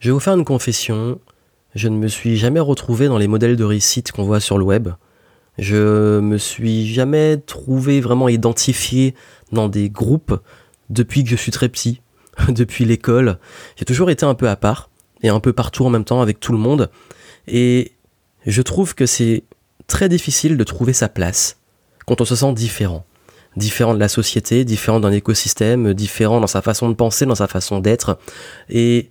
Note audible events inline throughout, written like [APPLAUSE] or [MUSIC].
Je vais vous faire une confession. Je ne me suis jamais retrouvé dans les modèles de réussite qu'on voit sur le web. Je me suis jamais trouvé vraiment identifié dans des groupes depuis que je suis très petit, [LAUGHS] depuis l'école. J'ai toujours été un peu à part et un peu partout en même temps avec tout le monde. Et je trouve que c'est très difficile de trouver sa place quand on se sent différent. Différent de la société, différent d'un écosystème, différent dans sa façon de penser, dans sa façon d'être. Et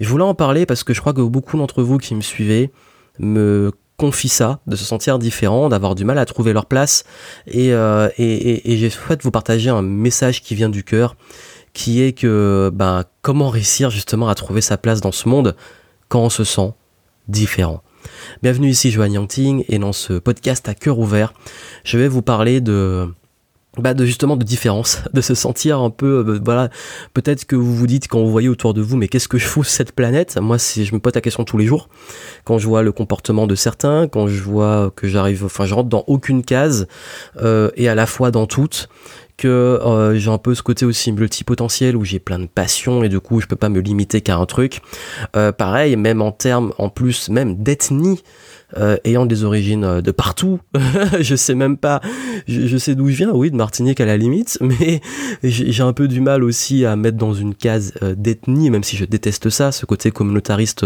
je voulais en parler parce que je crois que beaucoup d'entre vous qui me suivez me confient ça, de se sentir différent, d'avoir du mal à trouver leur place. Et, euh, et, j'ai souhaité vous partager un message qui vient du cœur, qui est que ben, comment réussir justement à trouver sa place dans ce monde quand on se sent différent. Bienvenue ici Joanne Yangting et dans ce podcast à cœur ouvert, je vais vous parler de bah de justement de différence, [LAUGHS] de se sentir un peu, euh, voilà, peut-être que vous vous dites quand vous voyez autour de vous, mais qu'est-ce que je fous cette planète? Moi, je me pose la question tous les jours, quand je vois le comportement de certains, quand je vois que j'arrive, enfin, je rentre dans aucune case euh, et à la fois dans toutes, que euh, j'ai un peu ce côté aussi multipotentiel où j'ai plein de passions et du coup je peux pas me limiter qu'à un truc. Pareil, même en termes, en plus, même d'ethnie, euh, ayant des origines euh, de partout. [LAUGHS] je sais même pas, je, sais d'où je viens, oui, de Martinique à la limite, [LAUGHS] mais j'ai un peu du mal aussi à mettre dans une case euh, d'ethnie, même si je déteste ça, ce côté communautariste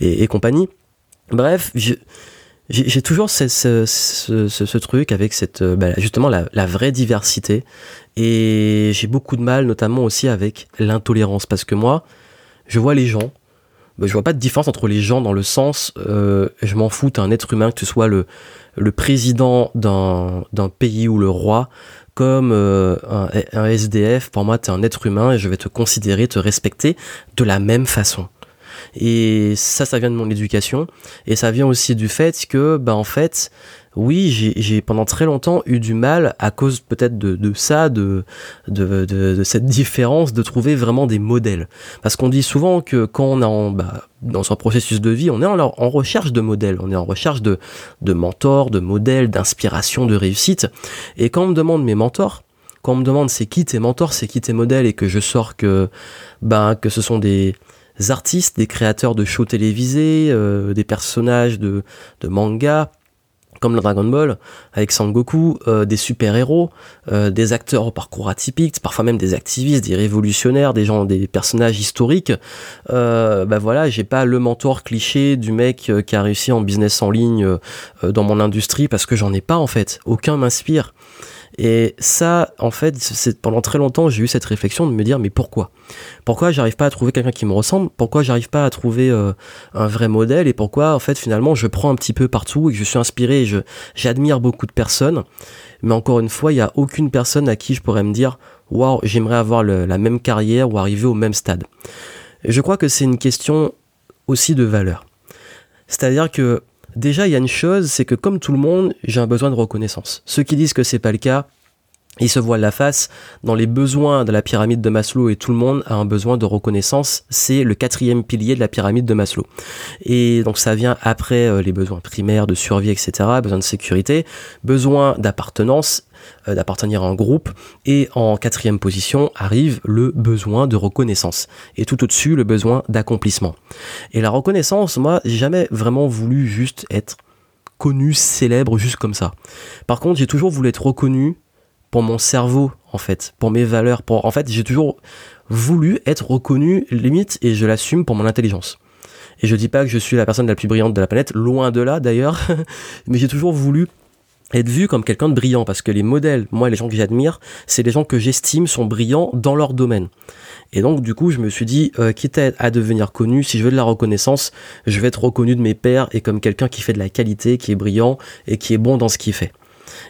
et, compagnie. Bref, j'ai toujours ce, truc avec cette bah, justement la, vraie diversité et j'ai beaucoup de mal notamment aussi avec l'intolérance parce que moi je vois les gens je vois pas de différence entre les gens dans le sens, euh, je m'en fous, t'es un être humain, que tu sois le, président d'un pays ou le roi, comme euh, un, un, SDF, pour moi, t'es un être humain et je vais te considérer, te respecter de la même façon. Et ça, ça vient de mon éducation. Et ça vient aussi du fait que, bah, en fait, oui, j'ai pendant très longtemps eu du mal, à cause peut-être de, de, ça, de, cette différence, de trouver vraiment des modèles. Parce qu'on dit souvent que quand on est en, bah, dans son processus de vie, on est en, recherche de modèles, on est en recherche de, de mentors, de modèles, d'inspiration, de réussite. Et quand on me demande mes mentors, quand on me demande c'est qui tes mentors, c'est qui tes modèles, et que je sors que, bah, que ce sont des, artistes, des créateurs de shows télévisés, euh, des personnages de, de manga, comme le Dragon Ball, avec Sangoku, euh, des super-héros, euh, des acteurs au parcours atypique, parfois même des activistes, des révolutionnaires, des gens, des personnages historiques. Euh, bah voilà, j'ai pas le mentor cliché du mec qui a réussi en business en ligne dans mon industrie parce que j'en ai pas en fait. Aucun m'inspire. Et ça, en fait, c'est pendant très longtemps, j'ai eu cette réflexion de me dire, mais pourquoi? Pourquoi j'arrive pas à trouver quelqu'un qui me ressemble? Pourquoi j'arrive pas à trouver euh, un vrai modèle? Et pourquoi, en fait, finalement, je prends un petit peu partout et je suis inspiré et j'admire beaucoup de personnes. Mais encore une fois, il n'y a aucune personne à qui je pourrais me dire, waouh, j'aimerais avoir la même carrière ou arriver au même stade. je crois que c'est une question aussi de valeur. C'est-à-dire que Déjà, il y a une chose, c'est que comme tout le monde, j'ai un besoin de reconnaissance. Ceux qui disent que c'est pas le cas, ils se voilent la face. Dans les besoins de la pyramide de Maslow, et tout le monde a un besoin de reconnaissance, c'est le quatrième pilier de la pyramide de Maslow. Et donc ça vient après euh, les besoins primaires de survie, etc., besoin de sécurité, besoin d'appartenance, euh, d'appartenir à un groupe. Et en quatrième position arrive le besoin de reconnaissance. Et tout au-dessus, le besoin d'accomplissement. Et la reconnaissance, moi, j'ai jamais vraiment voulu juste être connu, célèbre, juste comme ça. Par contre, j'ai toujours voulu être reconnu pour mon cerveau, en fait, pour mes valeurs. Pour... En fait, j'ai toujours voulu être reconnu, limite, et je l'assume pour mon intelligence. Et je dis pas que je suis la personne la plus brillante de la planète, loin de là d'ailleurs, [LAUGHS] mais j'ai toujours voulu être vu comme quelqu'un de brillant parce que les modèles, moi les gens que j'admire, c'est les gens que j'estime sont brillants dans leur domaine. Et donc du coup je me suis dit, euh, quitte à, devenir connu, si je veux de la reconnaissance, je vais être reconnu de mes pairs et comme quelqu'un qui fait de la qualité, qui est brillant et qui est bon dans ce qu'il fait.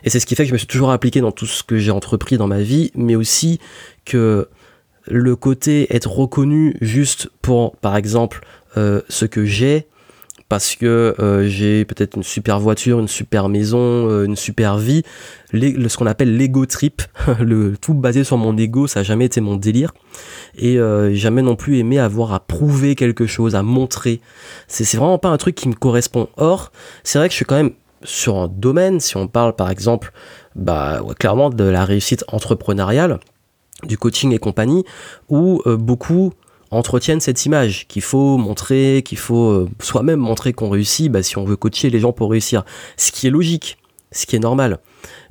Et c'est ce qui fait que je me suis toujours appliqué dans tout ce que j'ai entrepris dans ma vie, mais aussi que le côté être reconnu juste pour, par exemple, euh, ce que j'ai, parce que euh, j'ai peut-être une super voiture, une super maison, euh, une super vie, ce qu'on appelle l'ego trip, [LAUGHS] le tout basé sur mon ego, ça n'a jamais été mon délire, et jamais non plus aimé avoir à prouver quelque chose, à montrer. C'est vraiment pas un truc qui me correspond. Or, c'est vrai que je suis quand même sur un domaine, si on parle par exemple, bah clairement de la réussite entrepreneuriale, du coaching et compagnie, où beaucoup entretiennent cette image qu'il faut montrer, qu'il faut euh, soi-même montrer qu'on réussit, bah, si on veut coacher les gens pour réussir. Ce qui est logique, ce qui est normal.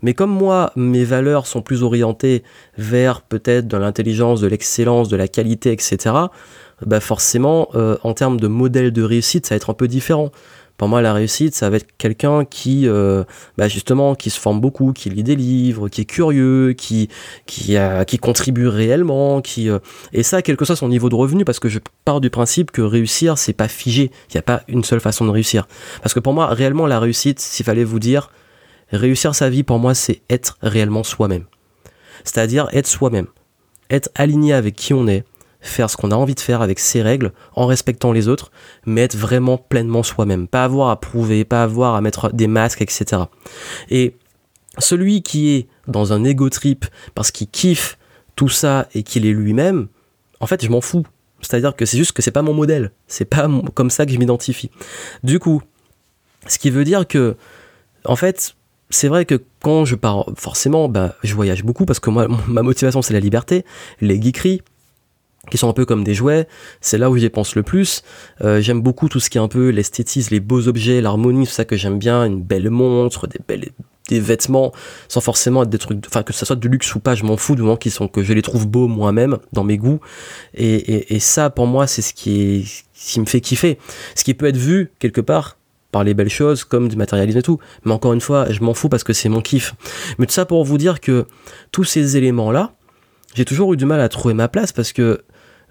Mais comme moi, mes valeurs sont plus orientées vers peut-être de l'intelligence, de l'excellence, de la qualité, etc., bah forcément, euh, en termes de modèle de réussite, ça va être un peu différent. Pour moi, la réussite, ça va être quelqu'un qui, euh, bah justement, qui se forme beaucoup, qui lit des livres, qui est curieux, qui, qui, qui contribue réellement, qui, euh, et ça, quel que soit son niveau de revenu, parce que je pars du principe que réussir, c'est pas figé. Il n'y a pas une seule façon de réussir. Parce que pour moi, réellement, la réussite, s'il fallait vous dire, réussir sa vie, pour moi, c'est être réellement soi-même. C'est-à-dire être soi-même. Être aligné avec qui on est, faire ce qu'on a envie de faire avec ses règles, en respectant les autres, mais être vraiment pleinement soi-même. Pas avoir à prouver, pas avoir à mettre des masques, etc. Et celui qui est dans un ego trip parce qu'il kiffe tout ça et qu'il est lui-même, en fait, je m'en fous. C'est-à-dire que c'est juste que c'est pas mon modèle. C'est pas comme ça que je m'identifie. Du coup, ce qui veut dire que, en fait, c'est vrai que quand je pars, forcément, bah, je voyage beaucoup parce que moi, [LAUGHS] ma motivation, c'est la liberté, les geekeries, qui sont un peu comme des jouets, c'est là où j'y pense le plus. Euh, j'aime beaucoup tout ce qui est un peu l'esthétisme, les beaux objets, l'harmonie, tout ça que j'aime bien, une belle montre, des vêtements sans forcément être des trucs enfin que ça soit de luxe ou pas je m'en fous du moment qu'ils sont que je les trouve beaux moi-même dans mes goûts. Et, ça pour moi c'est ce qui est qui me fait kiffer. Ce qui peut être vu quelque part par les belles choses comme du matérialisme et tout. Mais encore une fois je m'en fous parce que c'est mon kiff. Mais tout ça pour vous dire que tous ces éléments là j'ai toujours eu du mal à trouver ma place parce que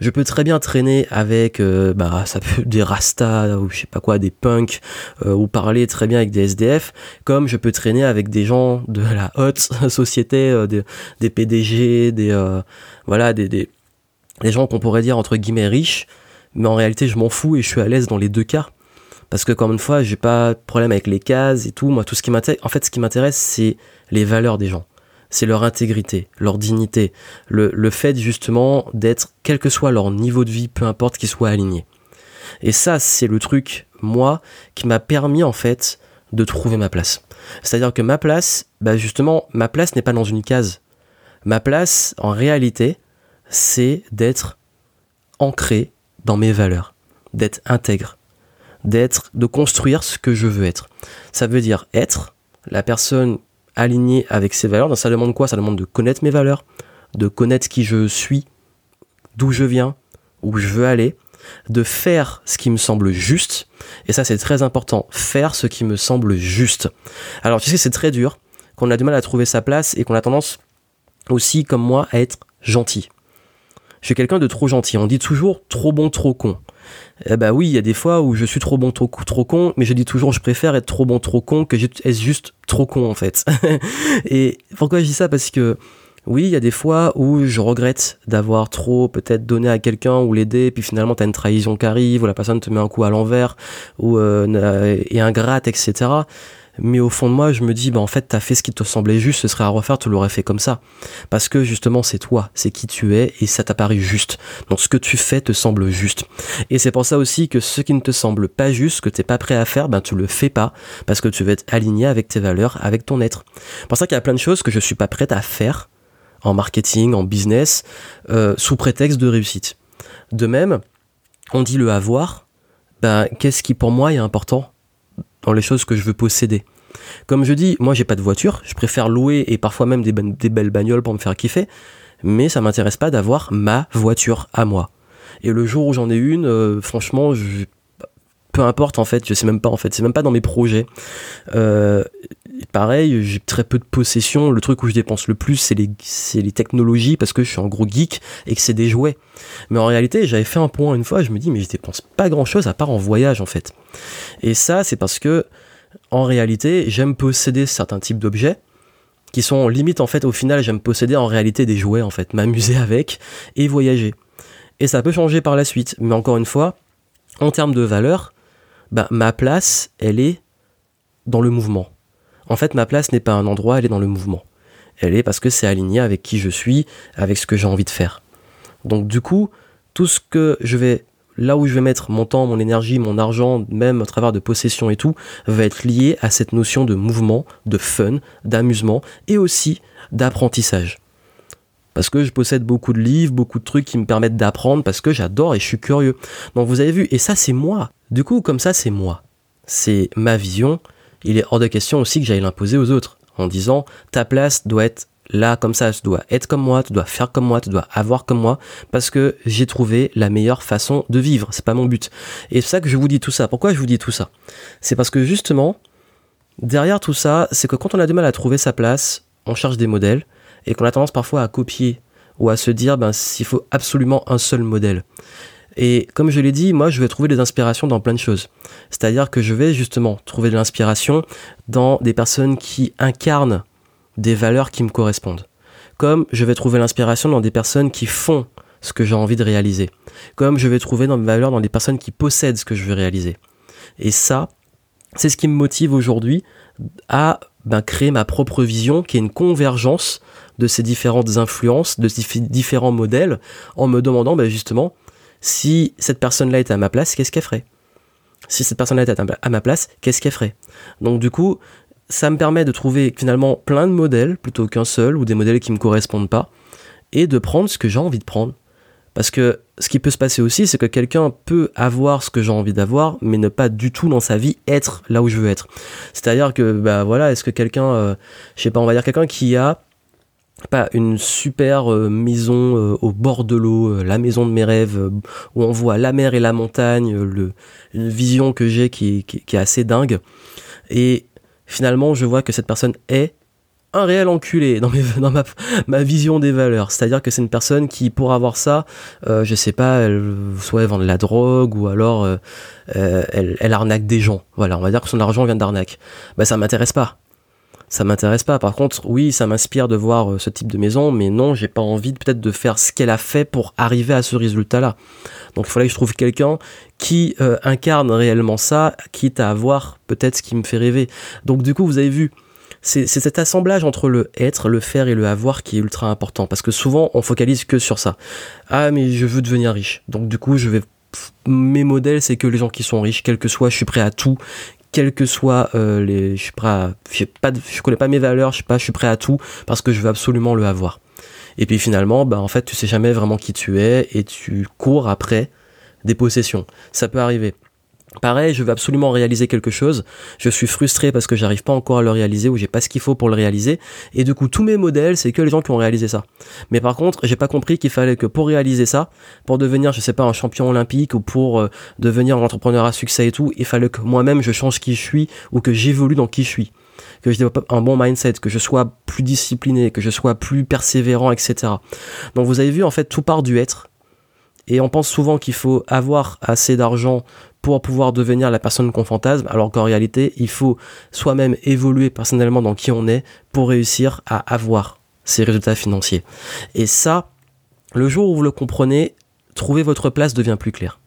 je peux très bien traîner avec euh, bah ça peut [LAUGHS] des rastas ou je sais pas quoi des punks euh, ou parler très bien avec des SDF comme je peux traîner avec des gens de la haute [LAUGHS] société euh, des, PDG des voilà des gens qu'on pourrait dire entre guillemets riches. Mais en réalité je m'en fous et je suis à l'aise dans les deux cas. Parce que comme une fois j'ai pas de problème avec les cases et tout. Moi tout ce qui m'intéresse en fait ce qui m'intéresse c'est les valeurs des gens c'est leur intégrité, leur dignité, le, le fait justement d'être, quel que soit leur niveau de vie, peu importe qu'ils soient alignés. Et ça, c'est le truc, moi, qui m'a permis en fait de trouver ma place. C'est-à-dire que ma place, bah justement, ma place n'est pas dans une case. Ma place, en réalité, c'est d'être ancré dans mes valeurs, d'être intègre, d'être, de construire ce que je veux être. Ça veut dire être la personne aligné avec ses valeurs. Donc ça demande quoi? Ça demande de connaître mes valeurs, de connaître qui je suis, d'où je viens, où je veux aller, de faire ce qui me semble juste. Et ça, c'est très important. Faire ce qui me semble juste. Alors, tu sais, c'est très dur, qu'on a du mal à trouver sa place et qu'on a tendance aussi, comme moi, à être gentil. Je suis quelqu'un de trop gentil. On dit toujours trop bon, trop con. Eh bah oui, il y a des fois où je suis trop bon, trop, con, mais je dis toujours je préfère être trop bon, trop con que être juste trop con en fait. [LAUGHS] et pourquoi je dis ça? Parce que oui, il y a des fois où je regrette d'avoir trop peut-être donné à quelqu'un ou l'aider, puis finalement t'as une trahison qui arrive, ou la personne te met un coup à l'envers, ou euh, est ingrate, etc mais au fond de moi, je me dis, bah en fait, t'as fait ce qui te semblait juste, ce serait à refaire, tu l'aurais fait comme ça. Parce que justement, c'est toi, c'est qui tu es, et ça t'a paru juste. Donc ce que tu fais te semble juste. Et c'est pour ça aussi que ce qui ne te semble pas juste, que t'es pas prêt à faire, ben tu le fais pas, parce que tu veux être aligné avec tes valeurs, avec ton être. C'est pour ça qu'il y a plein de choses que je suis pas prête à faire en marketing, en business, euh, sous prétexte de réussite. De même, on dit le avoir, ben qu'est-ce qui pour moi est important? Dans les choses que je veux posséder. Comme je dis, moi j'ai pas de voiture, je préfère louer et parfois même des, belles bagnoles pour me faire kiffer, mais ça m'intéresse pas d'avoir ma voiture à moi. Et le jour où j'en ai une, euh, franchement, je, peu importe en fait, je sais même pas en fait, c'est même pas dans mes projets. Euh, pareil, j'ai très peu de possessions. Le truc où je dépense le plus, c'est les, les technologies parce que je suis un gros geek et que c'est des jouets. Mais en réalité, j'avais fait un point une fois, je me dis, mais je dépense pas grand chose à part en voyage en fait. Et ça, c'est parce que en réalité, j'aime posséder certains types d'objets qui sont limite en fait au final j'aime posséder en réalité des jouets en fait, m'amuser [LAUGHS] avec et voyager. Et ça peut changer par la suite, mais encore une fois, en termes de valeur, bah, ma place, elle est dans le mouvement. En fait, ma place n'est pas un endroit, elle est dans le mouvement. Elle est parce que c'est aligné avec qui je suis, avec ce que j'ai envie de faire. Donc du coup, tout ce que je vais, là où je vais mettre mon temps, mon énergie, mon argent, même à travers de possession et tout, va être lié à cette notion de mouvement, de fun, d'amusement et aussi d'apprentissage. parce que je possède beaucoup de livres, beaucoup de trucs qui me permettent d'apprendre, parce que j'adore et je suis curieux. Donc vous avez vu, et ça c'est moi. Du coup, comme ça c'est moi. C'est ma vision. Il est hors de question aussi que j'aille l'imposer aux autres, en disant ta place doit être là comme ça, tu dois être comme moi, tu dois faire comme moi, tu dois avoir comme moi, parce que j'ai trouvé la meilleure façon de vivre. C'est pas mon but. Et c'est ça que je vous dis tout ça. Pourquoi je vous dis tout ça? C'est parce que justement, derrière tout ça, c'est que quand on a du mal à trouver sa place, on cherche des modèles et qu'on a tendance parfois à copier ou à se dire ben s'il faut absolument un seul modèle. Et comme je l'ai dit, moi je vais trouver des inspirations dans plein de choses. C'est-à-dire que je vais justement trouver de l'inspiration dans des personnes qui incarnent des valeurs qui me correspondent. Comme je vais trouver l'inspiration dans des personnes qui font ce que j'ai envie de réaliser. Comme je vais trouver dans mes valeurs dans des personnes qui possèdent ce que je veux réaliser. Et ça, c'est ce qui me motive aujourd'hui à ben, créer ma propre vision, qui est une convergence de ces différentes influences, de ces différents modèles, en me demandant ben, justement si cette personne-là était à ma place, qu'est-ce qu'elle ferait? Si cette personne-là était à ma place, qu'est-ce qu'elle ferait? Donc du coup, ça me permet de trouver finalement plein de modèles plutôt qu'un seul ou des modèles qui me correspondent pas et de prendre ce que j'ai envie de prendre. Parce que ce qui peut se passer aussi, c'est que quelqu'un peut avoir ce que j'ai envie d'avoir, mais ne pas du tout dans sa vie être là où je veux être. C'est-à-dire que, bah voilà, est-ce que quelqu'un, euh, je sais pas, on va dire quelqu'un qui a pas une super euh, maison euh, au bord de l'eau, la maison de mes rêves, où on voit la mer et la montagne, une vision que j'ai qui, est assez dingue. Et finalement, je vois que cette personne est un réel enculé dans, [LAUGHS] ma, vision des valeurs. C'est-à-dire que c'est une personne qui, pour avoir ça, euh, je sais pas, elle, soit elle vend de la drogue ou alors euh, euh, elle, arnaque des gens. Voilà, on va dire que son argent vient d'arnaque. Ben ça m'intéresse pas. Ça m'intéresse pas. Par contre, oui, ça m'inspire de voir ce type de maison, mais non, j'ai pas envie peut-être de faire ce qu'elle a fait pour arriver à ce résultat-là. Donc il fallait que je trouve quelqu'un qui incarne réellement ça, quitte à avoir peut-être ce qui me fait rêver. Donc du coup, vous avez vu, c'est cet assemblage entre le être, le faire et le avoir qui est ultra important. Parce que souvent, on focalise que sur ça. Ah, mais je veux devenir riche. Donc, du coup, je vais. Mes modèles, c'est que les gens qui sont riches, quel que soit, je suis prêt à tout. Quel que soit euh, les. Je suis prêt à. Pas, je connais pas mes valeurs, je sais pas, je suis prêt à tout parce que je veux absolument le avoir. Et puis finalement, bah, en fait, tu sais jamais vraiment qui tu es et tu cours après des possessions. Ça peut arriver. Pareil, je veux absolument réaliser quelque chose. Je suis frustré parce que j'arrive pas encore à le réaliser ou j'ai pas ce qu'il faut pour le réaliser. Et du coup, tous mes modèles, c'est que les gens qui ont réalisé ça. Mais par contre, j'ai pas compris qu'il fallait que pour réaliser ça, pour devenir, je sais pas, un champion olympique ou pour euh, devenir un entrepreneur à succès et tout, il fallait que moi-même je change qui je suis ou que j'évolue dans qui je suis. Que je développe un bon mindset, que je sois plus discipliné, que je sois plus persévérant, etc. Donc vous avez vu, en fait, tout part du être. Et on pense souvent qu'il faut avoir assez d'argent pour pouvoir devenir la personne qu'on fantasme, alors qu'en réalité, il faut soi-même évoluer personnellement dans qui on est pour réussir à avoir ces résultats financiers. Et ça, le jour où vous le comprenez, trouver votre place devient plus clair.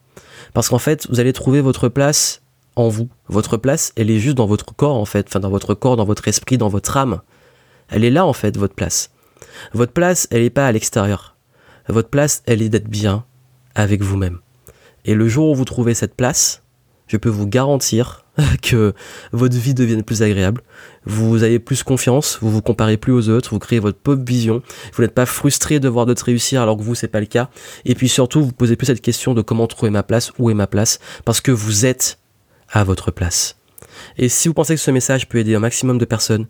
Parce qu'en fait, vous allez trouver votre place en vous. Votre place, elle est juste dans votre corps, en fait. Enfin, dans votre corps, dans votre esprit, dans votre âme. Elle est là, en fait, votre place. Votre place, elle n'est pas à l'extérieur. Votre place, elle est d'être bien avec vous-même. Et le jour où vous trouvez cette place, je peux vous garantir [LAUGHS] que votre vie devienne plus agréable. Vous avez plus confiance, vous vous comparez plus aux autres, vous créez votre propre vision. Vous n'êtes pas frustré de voir d'autres réussir alors que vous c'est pas le cas. Et puis surtout, vous posez plus cette question de comment trouver ma place, où est ma place, parce que vous êtes à votre place. Et si vous pensez que ce message peut aider un maximum de personnes,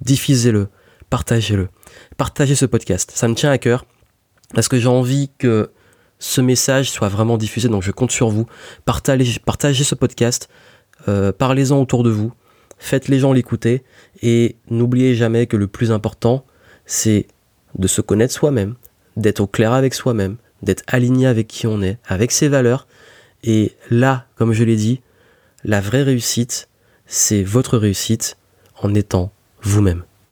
diffusez-le, partagez-le, partagez ce podcast. Ça me tient à cœur parce que j'ai envie que ce message soit vraiment diffusé. Donc je compte sur vous. Partagez, ce podcast. Euh, parlez-en autour de vous. Faites les gens l'écouter. Et n'oubliez jamais que le plus important, c'est de se connaître soi-même, d'être au clair avec soi-même, d'être aligné avec qui on est, avec ses valeurs. Et là, comme je l'ai dit, la vraie réussite, c'est votre réussite en étant vous-même.